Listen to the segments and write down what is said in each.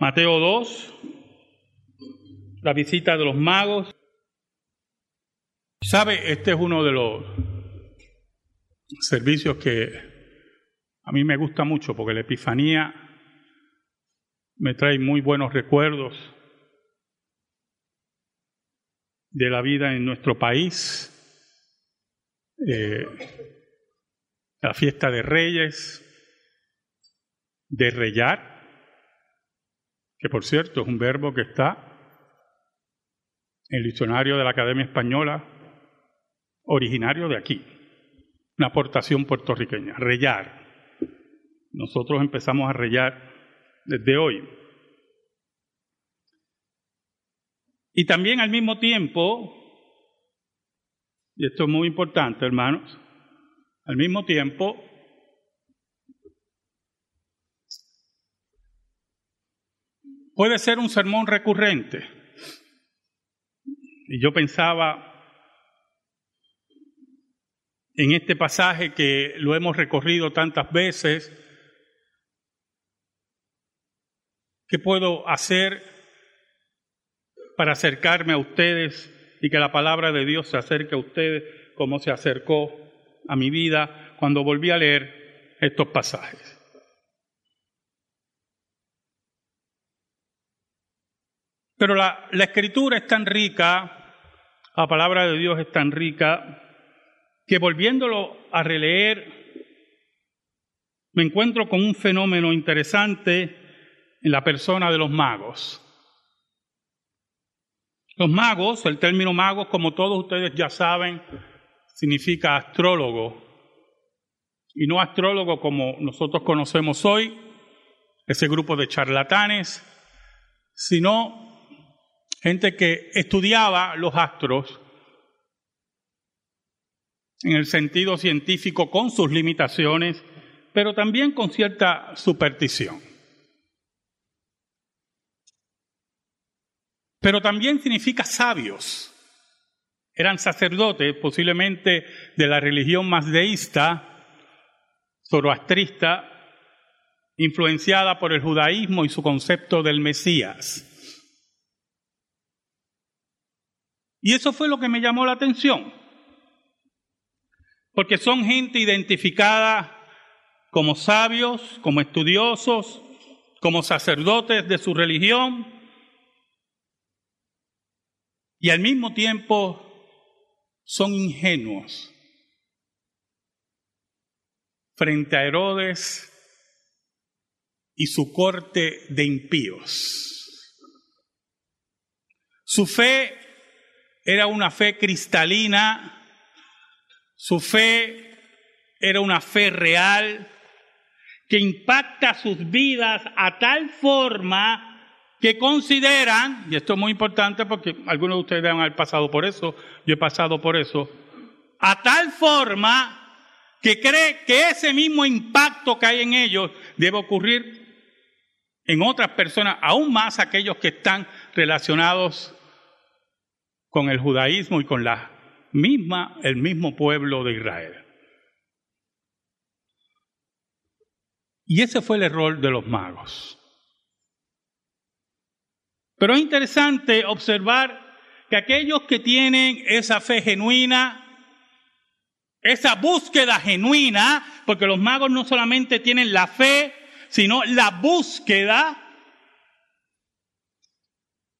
Mateo 2, la visita de los magos. ¿Sabe? Este es uno de los servicios que a mí me gusta mucho porque la Epifanía me trae muy buenos recuerdos de la vida en nuestro país, eh, la fiesta de Reyes, de reyar, que por cierto es un verbo que está en el diccionario de la Academia Española, originario de aquí, una aportación puertorriqueña, reyar. Nosotros empezamos a reyar desde hoy. Y también al mismo tiempo, y esto es muy importante, hermanos, al mismo tiempo, puede ser un sermón recurrente. Y yo pensaba en este pasaje que lo hemos recorrido tantas veces, ¿qué puedo hacer para acercarme a ustedes y que la palabra de Dios se acerque a ustedes como se acercó a mi vida cuando volví a leer estos pasajes. Pero la, escritura es tan rica, la palabra de Dios es tan rica, que volviéndolo a releer, me encuentro con un fenómeno interesante en la persona de los magos. Los magos, el término magos, como todos ustedes ya saben, significa astrólogo. Y no astrólogo como nosotros conocemos hoy, ese grupo de charlatanes, sino gente que estudiaba los astros en el sentido científico con sus limitaciones, pero también con cierta superstición. pero también significa sabios. Eran sacerdotes, posiblemente de la religión más deísta, zoroastrista, influenciada por el judaísmo y su concepto del Mesías. Y eso fue lo que me llamó la atención, porque son gente identificada como sabios, como estudiosos, como sacerdotes de su religión, y al mismo tiempo son ingenuos. Frente a Herodes y su corte de impíos. Su fe era una fe cristalina, su fe era una fe real que impacta sus vidas a tal forma que consideran, y esto es muy importante porque algunos de ustedes haber pasado por eso, yo he pasado por eso, a tal forma que cree que ese mismo impacto que hay en ellos debe ocurrir en otras personas, aún más aquellos que están relacionados con el judaísmo y con la misma, el mismo pueblo de Israel. Y ese fue el error de los magos. Pero es interesante observar que aquellos que tienen esa fe genuina, esa búsqueda genuina, porque los magos no solamente tienen la fe, sino la búsqueda,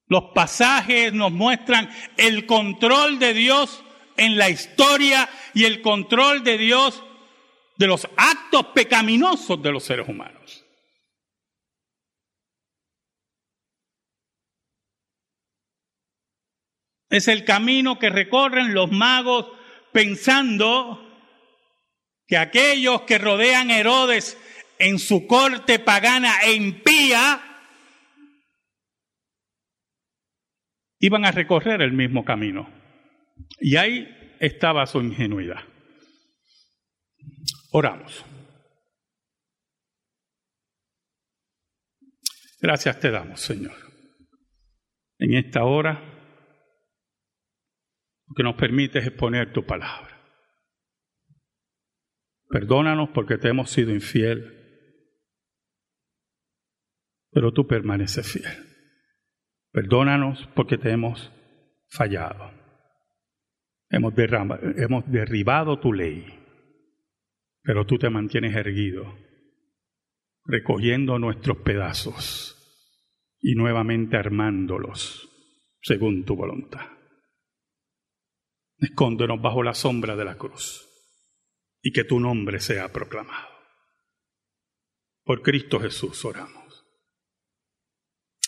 los pasajes nos muestran el control de Dios en la historia y el control de Dios de los actos pecaminosos de los seres humanos. Es el camino que recorren los magos pensando que aquellos que rodean a Herodes en su corte pagana e impía iban a recorrer el mismo camino. Y ahí estaba su ingenuidad. Oramos. Gracias te damos, Señor. En esta hora que nos permites exponer tu palabra. Perdónanos porque te hemos sido infiel. pero tú permaneces fiel. Perdónanos porque te hemos fallado. Hemos, hemos derribado tu ley, pero tú te mantienes erguido, recogiendo nuestros pedazos y nuevamente armándolos según tu voluntad. Escóndenos bajo la sombra de la cruz y que tu nombre sea proclamado. Por Cristo Jesús oramos.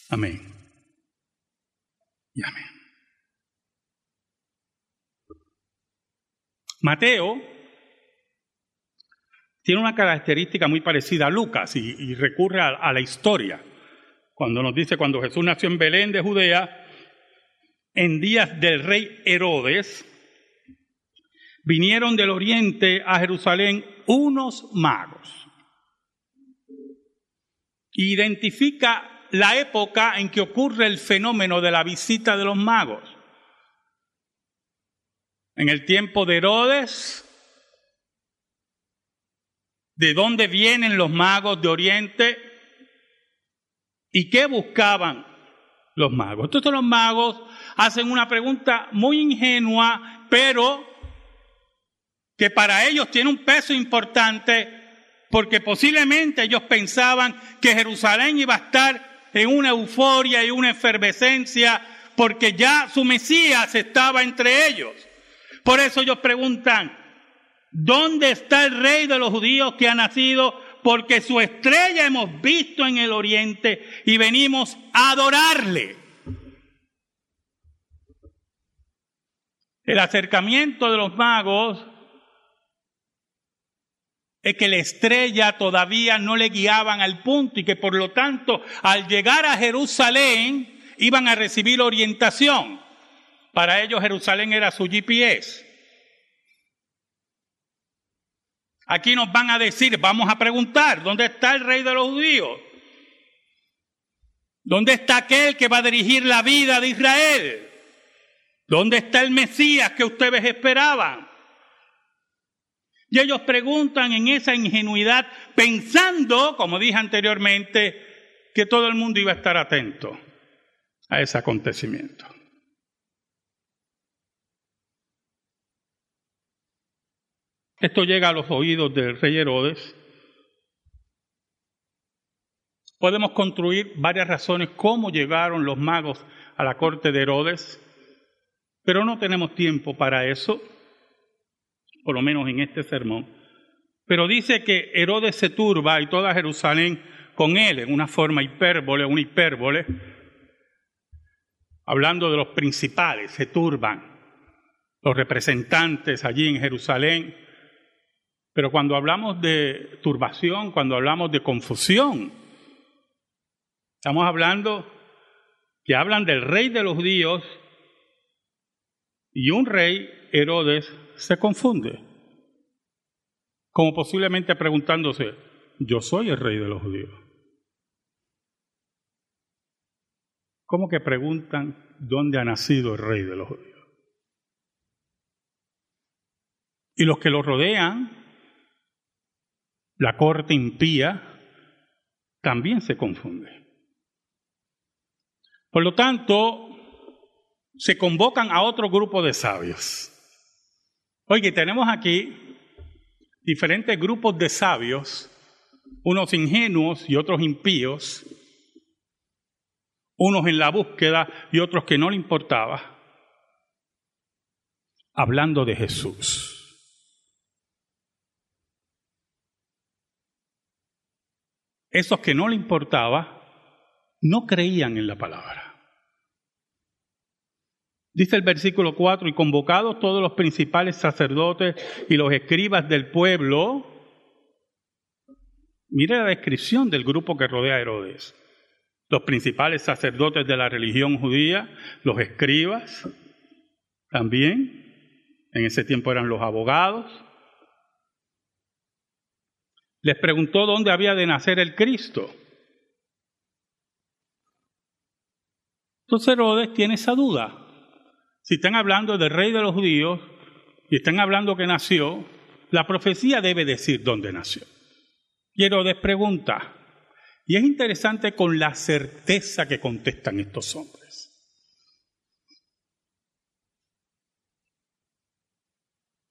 Amén. Y amén. Mateo tiene una característica muy parecida a Lucas y, recurre a la historia. Cuando nos dice, cuando Jesús nació en Belén de Judea, en días del rey Herodes, vinieron del oriente a Jerusalén unos magos. Identifica la época en que ocurre el fenómeno de la visita de los magos. En el tiempo de Herodes, ¿de dónde vienen los magos de Oriente? ¿Y qué buscaban los magos? Entonces los magos hacen una pregunta muy ingenua, pero que para ellos tiene un peso importante porque posiblemente ellos pensaban que Jerusalén iba a estar en una euforia y una efervescencia porque ya su Mesías estaba entre ellos. Por eso ellos preguntan, ¿dónde está el rey de los judíos que ha nacido? Porque su estrella hemos visto en el oriente y venimos a adorarle. El acercamiento de los magos es que la estrella todavía no le guiaban al punto y que por lo tanto al llegar a Jerusalén iban a recibir orientación. Para ellos Jerusalén era su GPS. Aquí nos van a decir, vamos a preguntar, ¿dónde está el rey de los judíos? ¿Dónde está aquel que va a dirigir la vida de Israel? ¿Dónde está el Mesías que ustedes esperaban? Y ellos preguntan en esa ingenuidad, pensando, como dije anteriormente, que todo el mundo iba a estar atento a ese acontecimiento. Esto llega a los oídos del rey Herodes. Podemos construir varias razones cómo llegaron los magos a la corte de Herodes, pero no tenemos tiempo para eso por lo menos en este sermón. Pero dice que Herodes se turba y toda Jerusalén con él, en una forma hipérbole, una hipérbole, hablando de los principales, se turban los representantes allí en Jerusalén. Pero cuando hablamos de turbación, cuando hablamos de confusión, estamos hablando que hablan del rey de los judíos y un rey, Herodes, se confunde, como posiblemente preguntándose, yo soy el rey de los judíos. ¿Cómo que preguntan dónde ha nacido el rey de los judíos? Y los que lo rodean, la corte impía, también se confunde. Por lo tanto, se convocan a otro grupo de sabios. Oye, tenemos aquí diferentes grupos de sabios, unos ingenuos y otros impíos, unos en la búsqueda y otros que no le importaba, hablando de Jesús. Esos que no le importaba no creían en la palabra. Dice el versículo 4, y convocados todos los principales sacerdotes y los escribas del pueblo, mire la descripción del grupo que rodea a Herodes. Los principales sacerdotes de la religión judía, los escribas, también, en ese tiempo eran los abogados. Les preguntó dónde había de nacer el Cristo. Entonces Herodes tiene esa duda. Si están hablando del rey de los judíos y están hablando que nació, la profecía debe decir dónde nació. Y Herodes pregunta, Y es interesante con la certeza que contestan estos hombres.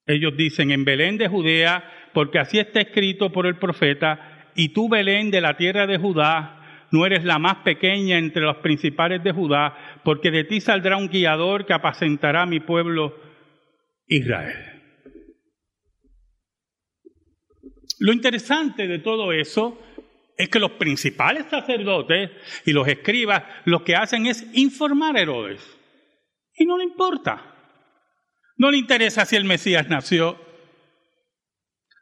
Ellos dicen, en Belén de Judea, porque así está escrito por el profeta, y tú Belén de la tierra de Judá, no eres la más pequeña entre los principales de Judá, porque de ti saldrá un guiador que apacentará a mi pueblo Israel. Lo interesante de todo eso es que los principales sacerdotes y los escribas lo que hacen es informar a Herodes. Y no le importa. No le interesa si el Mesías nació.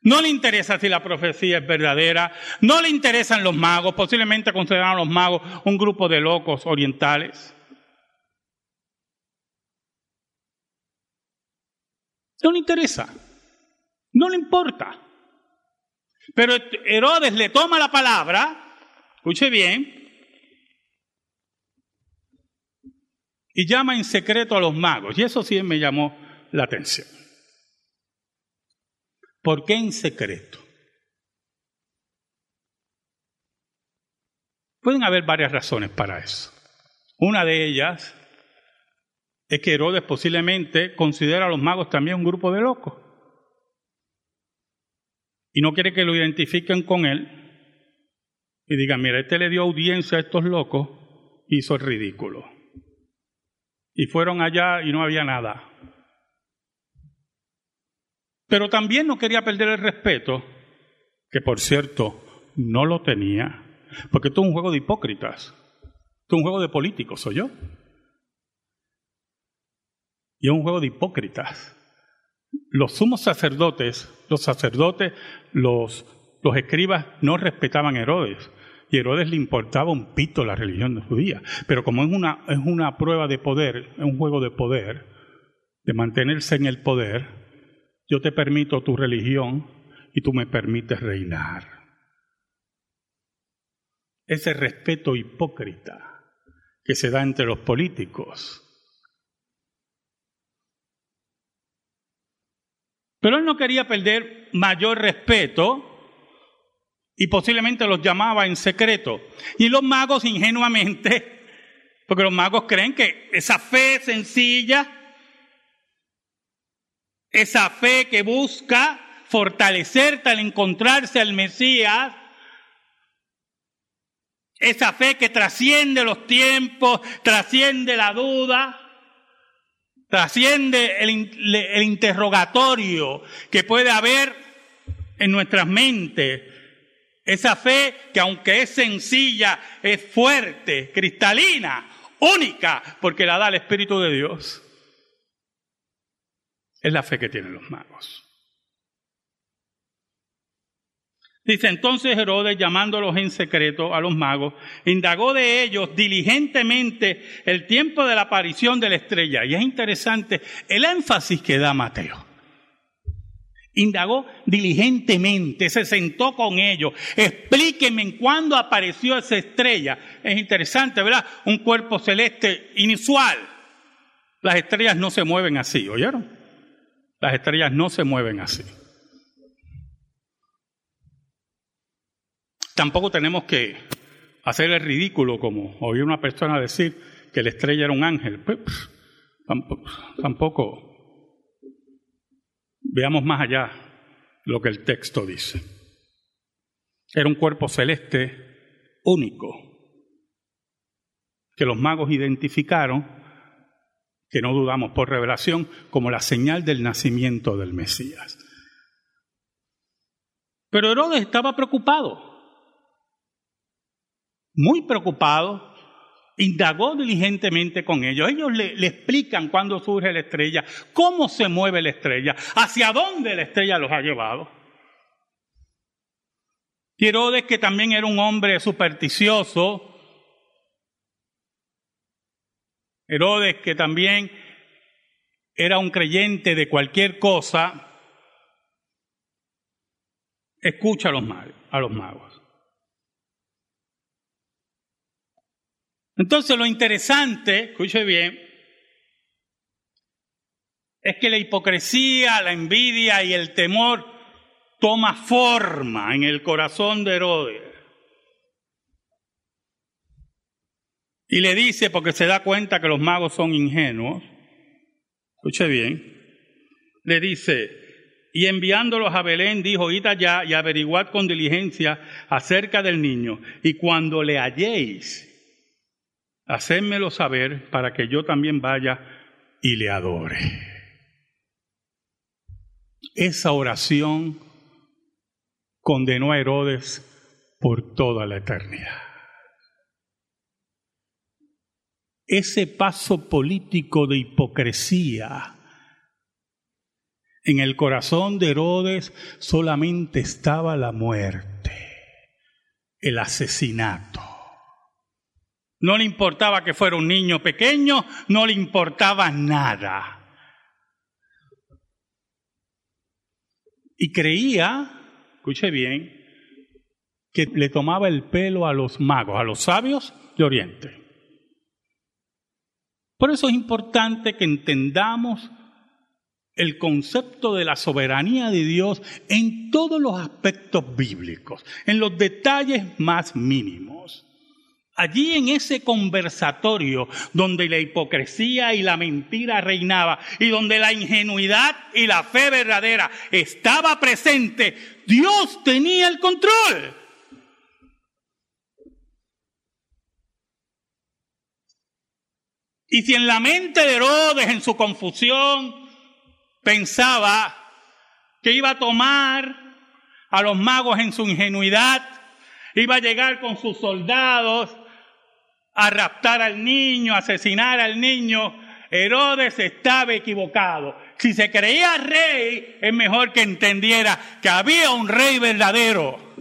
No le interesa si la profecía es verdadera. No le interesan los magos. Posiblemente consideran a los magos un grupo de locos orientales. No le interesa. No le importa. Pero Herodes le toma la palabra, escuche bien, y llama en secreto a los magos. Y eso sí me llamó la atención. ¿Por qué en secreto? Pueden haber varias razones para eso. Una de ellas es que Herodes posiblemente considera a los magos también un grupo de locos y no quiere que lo identifiquen con él y digan, mira, este le dio audiencia a estos locos, hizo el ridículo. Y fueron allá y no había nada. Pero también no quería perder el respeto, que por cierto no lo tenía, porque esto es un juego de hipócritas, esto es un juego de políticos, soy yo. Y un juego de hipócritas los sumos sacerdotes, los sacerdotes, los, los escribas no respetaban a Herodes. Y Herodes le importaba un pito la religión judía. Pero como es una, es una prueba de poder, es un juego de poder, de mantenerse en el poder, yo te permito tu religión y tú me permites reinar. Ese respeto hipócrita que se da entre los políticos Pero él no quería perder mayor respeto y posiblemente los llamaba en secreto. Y los magos ingenuamente, porque los magos creen que esa fe sencilla, esa fe que busca fortalecerte al encontrarse al Mesías, esa fe que trasciende los tiempos, trasciende la duda, trasciende el, interrogatorio que puede haber en nuestras mentes. Esa fe que aunque es sencilla, es fuerte, cristalina, única, porque la da el Espíritu de Dios. Es la fe que tienen los magos. Dice entonces Herodes, llamándolos en secreto a los magos, indagó de ellos diligentemente el tiempo de la aparición de la estrella. Y es interesante el énfasis que da Mateo. Indagó diligentemente, se sentó con ellos. Explíquenme en cuándo apareció esa estrella. Es interesante, ¿verdad? Un cuerpo celeste inusual. Las estrellas no se mueven así, ¿oyeron? Las estrellas no se mueven así. Tampoco tenemos que hacer el ridículo como oí una persona decir que la estrella era un ángel. Pues, tampoco, veamos más allá lo que el texto dice. Era un cuerpo celeste único que los magos identificaron, que no dudamos por revelación, como la señal del nacimiento del Mesías. Pero Herodes estaba preocupado muy preocupado, indagó diligentemente con ellos. Ellos le, explican cuándo surge la estrella, cómo se mueve la estrella, hacia dónde la estrella los ha llevado. Herodes, que también era un hombre supersticioso, Herodes, que también era un creyente de cualquier cosa, escucha a los magos. A los magos. Entonces lo interesante, escuche bien, es que la hipocresía, la envidia y el temor toma forma en el corazón de Herodes. Y le dice, porque se da cuenta que los magos son ingenuos, escuche bien, le dice, y enviándolos a Belén, dijo, id allá y averiguad con diligencia acerca del niño, y cuando le halléis, hacedmelo saber para que yo también vaya y le adore. Esa oración condenó a Herodes por toda la eternidad. Ese paso político de hipocresía en el corazón de Herodes solamente estaba la muerte, el asesinato. No le importaba que fuera un niño pequeño, no le importaba nada. Y creía, escuche bien, que le tomaba el pelo a los magos, a los sabios de Oriente. Por eso es importante que entendamos el concepto de la soberanía de Dios en todos los aspectos bíblicos, en los detalles más mínimos. Allí en ese conversatorio donde la hipocresía y la mentira reinaba y donde la ingenuidad y la fe verdadera estaba presente, Dios tenía el control. Y si en la mente de Herodes, en su confusión, pensaba que iba a tomar a los magos en su ingenuidad, iba a llegar con sus soldados a raptar al niño, a asesinar al niño, Herodes estaba equivocado. Si se creía rey, es mejor que entendiera que había un rey verdadero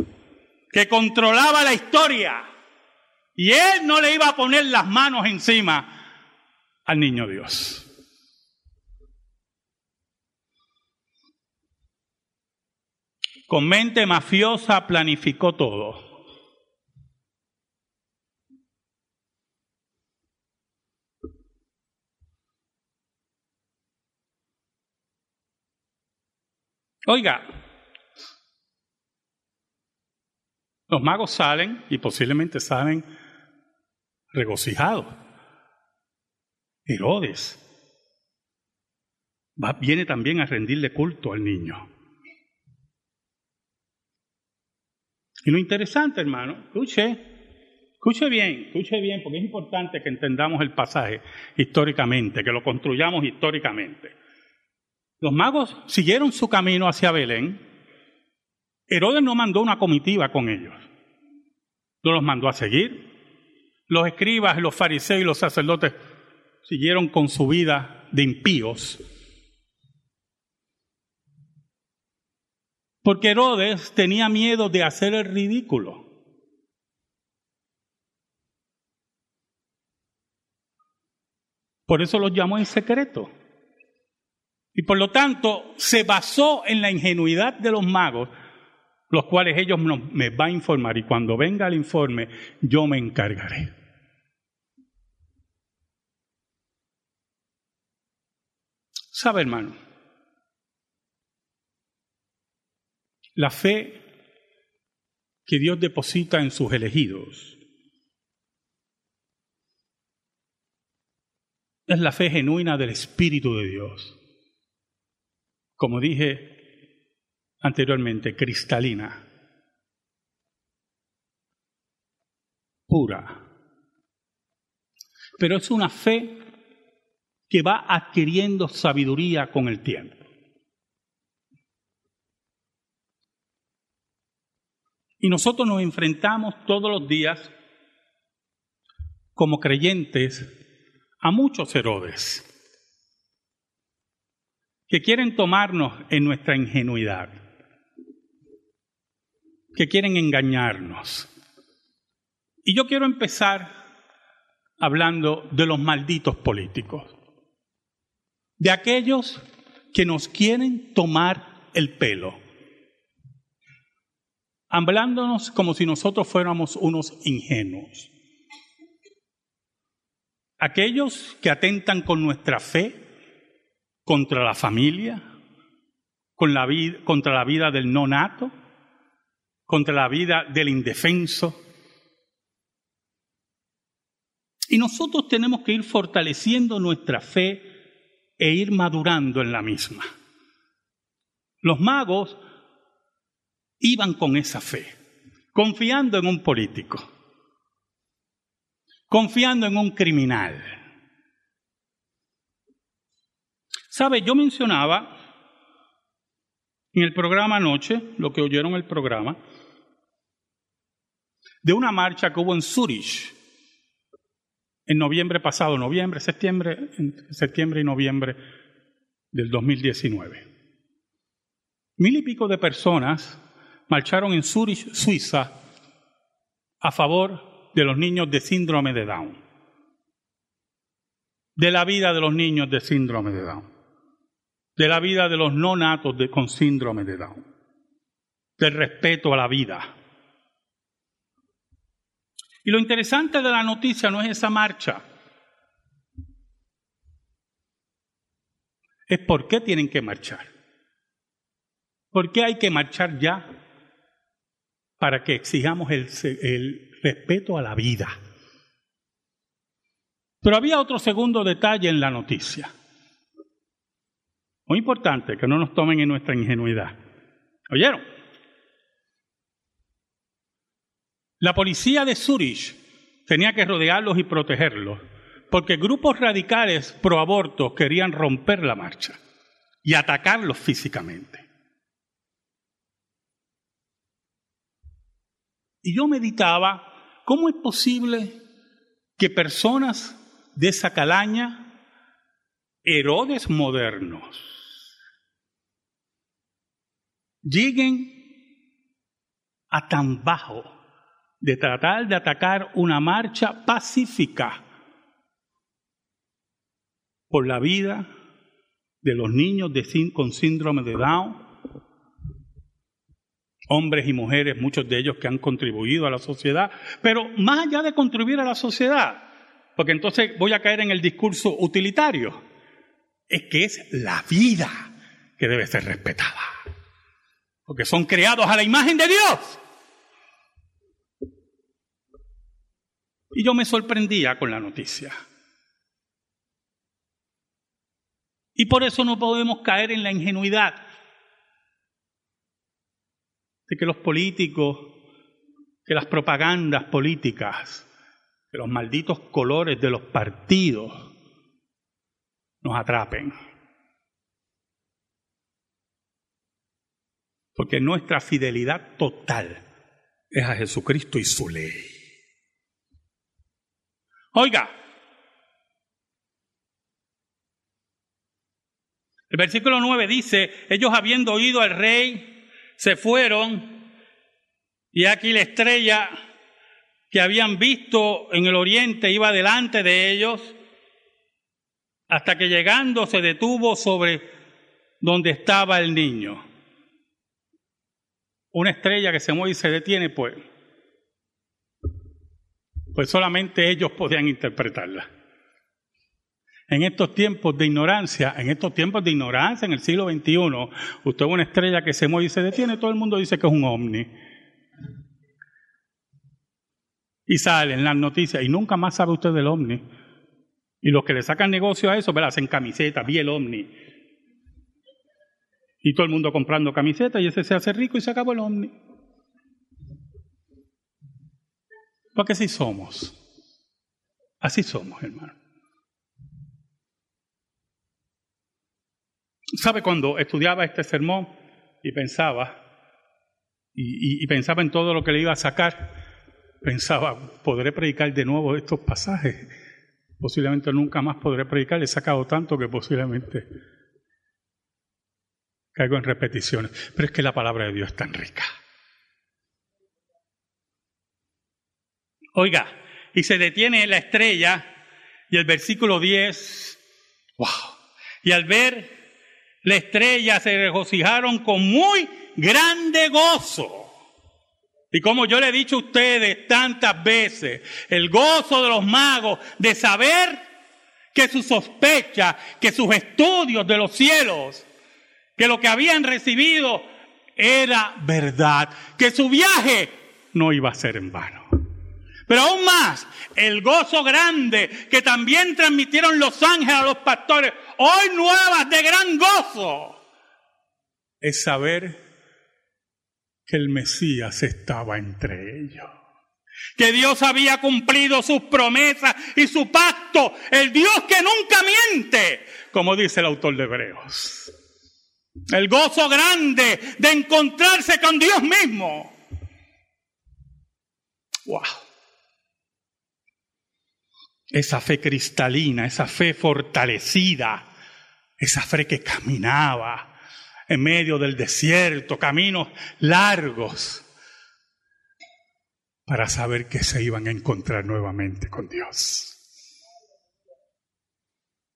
que controlaba la historia y él no le iba a poner las manos encima al niño Dios. Con mente mafiosa planificó todo. Oiga, los magos salen y posiblemente salen regocijados. Herodes va, viene también a rendirle culto al niño. Y lo interesante, hermano, escuche, escuche bien, escuche bien, porque es importante que entendamos el pasaje históricamente, que lo construyamos históricamente. Los magos siguieron su camino hacia Belén. Herodes no mandó una comitiva con ellos. No los mandó a seguir. Los escribas, los fariseos y los sacerdotes siguieron con su vida de impíos. Porque Herodes tenía miedo de hacer el ridículo. Por eso los llamó en secreto. Y por lo tanto se basó en la ingenuidad de los magos, los cuales ellos me van a informar y cuando venga el informe yo me encargaré. ¿Sabe, hermano? La fe que Dios deposita en sus elegidos es la fe genuina del Espíritu de Dios. Como dije anteriormente, cristalina, pura. Pero es una fe que va adquiriendo sabiduría con el tiempo. Y nosotros nos enfrentamos todos los días como creyentes a muchos Herodes que quieren tomarnos en nuestra ingenuidad, que quieren engañarnos. Y yo quiero empezar hablando de los malditos políticos de aquellos que nos quieren tomar el pelo, hablándonos como si nosotros fuéramos unos ingenuos. Aquellos que atentan con nuestra fe contra la familia, con la contra la vida del no nato, contra la vida del indefenso. Y nosotros tenemos que ir fortaleciendo nuestra fe e ir madurando en la misma. Los magos iban con esa fe, confiando en un político, confiando en un criminal. ¿Sabe? Yo mencionaba en el programa anoche, lo que oyeron el programa, de una marcha que hubo en Zurich en noviembre pasado, noviembre, septiembre, septiembre y noviembre del 2019. Mil y pico de personas marcharon en Zurich, Suiza, a favor de los niños de síndrome de Down, de la vida de los niños de síndrome de Down, de la vida de los no natos con síndrome de Down, del respeto a la vida. Y lo interesante de la noticia no es esa marcha, es por qué tienen que marchar. ¿Por qué hay que marchar ya? Para que exijamos el, el respeto a la vida. Pero había otro segundo detalle en la noticia. Muy importante, que no nos tomen en nuestra ingenuidad. ¿Oyeron? La policía de Zurich tenía que rodearlos y protegerlos, porque grupos radicales pro aborto querían romper la marcha y atacarlos físicamente. Y yo meditaba, ¿cómo es posible que personas de esa calaña, Herodes modernos, lleguen a tan bajo de tratar de atacar una marcha pacífica por la vida de los niños de, con síndrome de Down, hombres y mujeres, muchos de ellos que han contribuido a la sociedad, pero más allá de contribuir a la sociedad, porque entonces voy a caer en el discurso utilitario, es que es la vida que debe ser respetada, porque son creados a la imagen de Dios. Y yo me sorprendía con la noticia. Y por eso no podemos caer en la ingenuidad de que los políticos, que las propagandas políticas, que los malditos colores de los partidos nos atrapen. Porque nuestra fidelidad total es a Jesucristo y su ley. Oiga, el versículo 9 dice, ellos habiendo oído al rey, se fueron y aquí la estrella que habían visto en el oriente iba delante de ellos hasta que llegando se detuvo sobre donde estaba el niño. Una estrella que se mueve y se detiene, pues pues solamente ellos podían interpretarla. En estos tiempos de ignorancia, en estos tiempos de ignorancia, en el siglo XXI, usted ve una estrella que se mueve y se detiene, todo el mundo dice que es un ovni. Y sale en las noticias, y nunca más sabe usted del ovni. Y los que le sacan negocio a eso, hacen camisetas, vi el ovni. Y todo el mundo comprando camisetas, y ese se hace rico y se acabó el ovni. Porque así somos. Así somos, hermano. ¿Sabe cuando estudiaba este sermón y pensaba, y, pensaba en todo lo que le iba a sacar, pensaba, ¿podré predicar de nuevo estos pasajes? Posiblemente nunca más podré predicar, he sacado tanto que posiblemente caigo en repeticiones. Pero es que la palabra de Dios es tan rica. Oiga, y se detiene la estrella y el versículo 10, wow. Y al ver la estrella se regocijaron con muy grande gozo. Y como yo le he dicho a ustedes tantas veces, el gozo de los magos de saber que su sospecha, que sus estudios de los cielos, que lo que habían recibido era verdad, que su viaje no iba a ser en vano. Pero aún más, el gozo grande que también transmitieron los ángeles a los pastores, hoy nuevas de gran gozo, es saber que el Mesías estaba entre ellos. Que Dios había cumplido sus promesas y su pacto, el Dios que nunca miente, como dice el autor de Hebreos. El gozo grande de encontrarse con Dios mismo. Wow. Esa fe cristalina, esa fe fortalecida, esa fe que caminaba en medio del desierto, caminos largos, para saber que se iban a encontrar nuevamente con Dios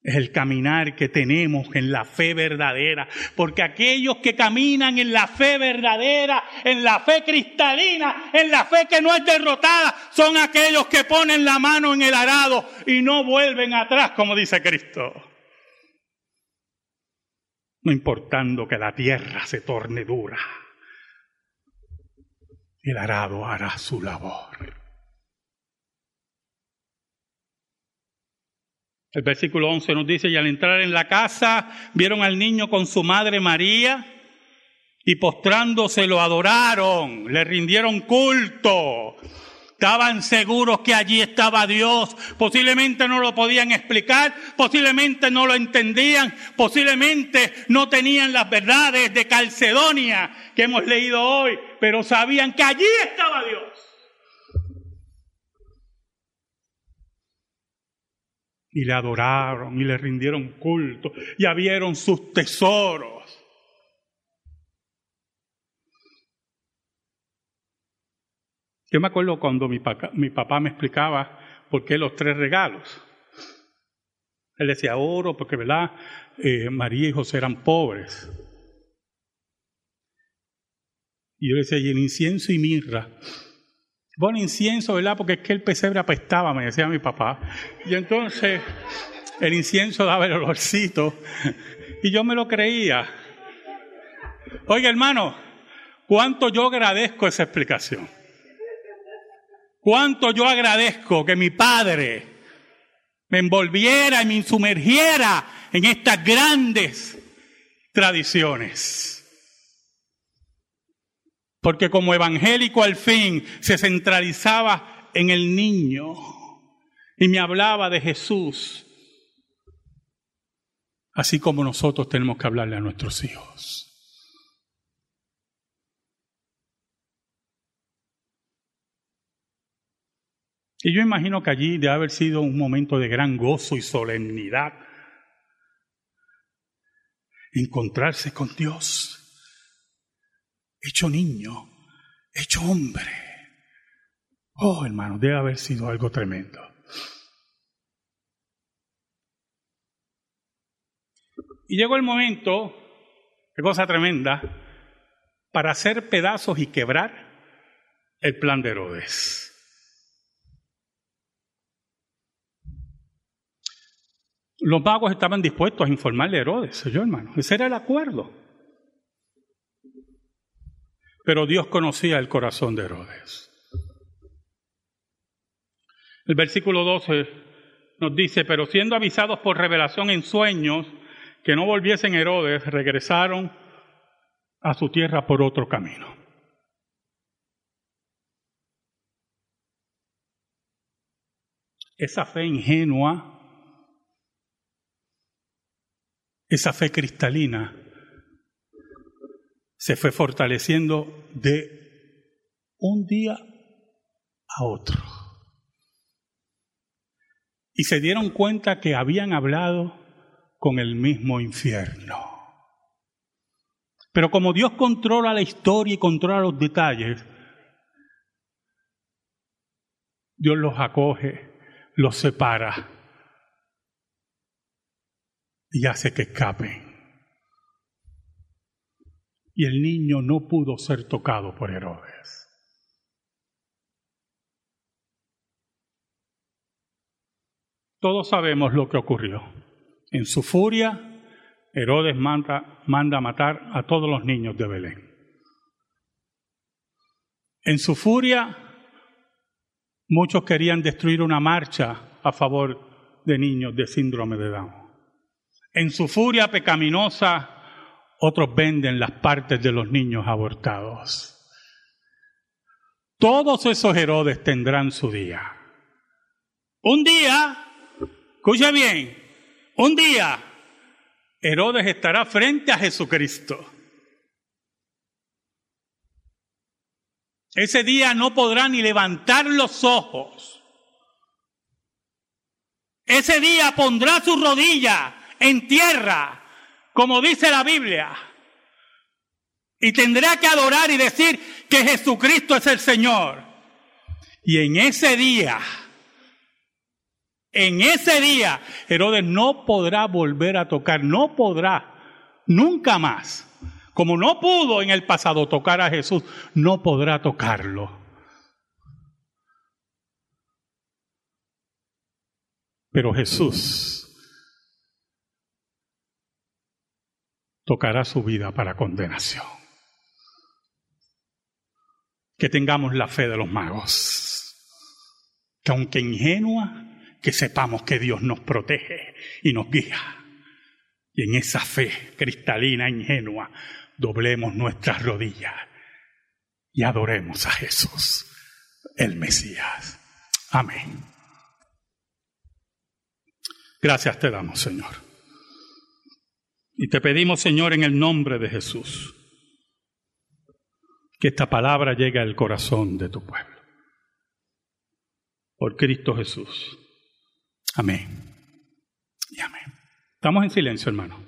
es el caminar que tenemos en la fe verdadera, porque aquellos que caminan en la fe verdadera, en la fe cristalina, en la fe que no es derrotada, son aquellos que ponen la mano en el arado y no vuelven atrás, como dice Cristo. No importando que la tierra se torne dura, el arado hará su labor. El versículo 11 nos dice, y al entrar en la casa, vieron al niño con su madre María, y postrándose lo adoraron, le rindieron culto. Estaban seguros que allí estaba Dios. Posiblemente no lo podían explicar, posiblemente no lo entendían, posiblemente no tenían las verdades de Calcedonia que hemos leído hoy, pero sabían que allí estaba Dios. Y le adoraron y le rindieron culto y abrieron sus tesoros. Yo me acuerdo cuando mi papá, me explicaba por qué los tres regalos. Él decía oro, porque verdad, eh, María y José eran pobres. Y yo decía, y el incienso y mirra. Pon incienso, ¿verdad? Porque es que el pesebre apestaba, me decía mi papá. Y entonces el incienso daba el olorcito. Y yo me lo creía. Oiga, hermano, cuánto yo agradezco esa explicación. Cuánto yo agradezco que mi padre me envolviera y me sumergiera en estas grandes tradiciones. Porque como evangélico al fin se centralizaba en el niño y me hablaba de Jesús. Así como nosotros tenemos que hablarle a nuestros hijos. Y yo imagino que allí debe haber sido un momento de gran gozo y solemnidad. Encontrarse con Dios hecho niño, hecho hombre. Oh, hermano, debe haber sido algo tremendo. Y llegó el momento, qué cosa tremenda, para hacer pedazos y quebrar el plan de Herodes. Los magos estaban dispuestos a informarle a Herodes, yo hermano, ese era el acuerdo. Pero Dios conocía el corazón de Herodes. El versículo 12 nos dice, pero siendo avisados por revelación en sueños que no volviesen Herodes, regresaron a su tierra por otro camino. Esa fe ingenua, esa fe cristalina, se fue fortaleciendo de un día a otro. Y se dieron cuenta que habían hablado con el mismo infierno. Pero como Dios controla la historia y controla los detalles, Dios los acoge, los separa y hace que escapen y el niño no pudo ser tocado por Herodes. Todos sabemos lo que ocurrió. En su furia, Herodes manda, manda matar a todos los niños de Belén. En su furia, Muchos querían destruir una marcha a favor de niños de síndrome de Down. En su furia pecaminosa, otros venden las partes de los niños abortados. Todos esos Herodes tendrán su día. Un día, escucha bien, un día Herodes estará frente a Jesucristo. Ese día no podrá ni levantar los ojos. Ese día pondrá su rodilla en tierra, como dice la Biblia, y tendrá que adorar y decir que Jesucristo es el Señor. Y en ese día, en ese día, Herodes no podrá volver a tocar, no podrá, nunca más como no pudo en el pasado tocar a Jesús, no podrá tocarlo. Pero Jesús tocará su vida para condenación. Que tengamos la fe de los magos, que aunque ingenua, que sepamos que Dios nos protege y nos guía. Y en esa fe cristalina, ingenua, doblemos nuestras rodillas y adoremos a Jesús, el Mesías. Amén. Gracias te damos, Señor. Y te pedimos, Señor, en el nombre de Jesús, que esta palabra llegue al corazón de tu pueblo. Por Cristo Jesús. Amén. Y amén. Estamos en silencio, hermano.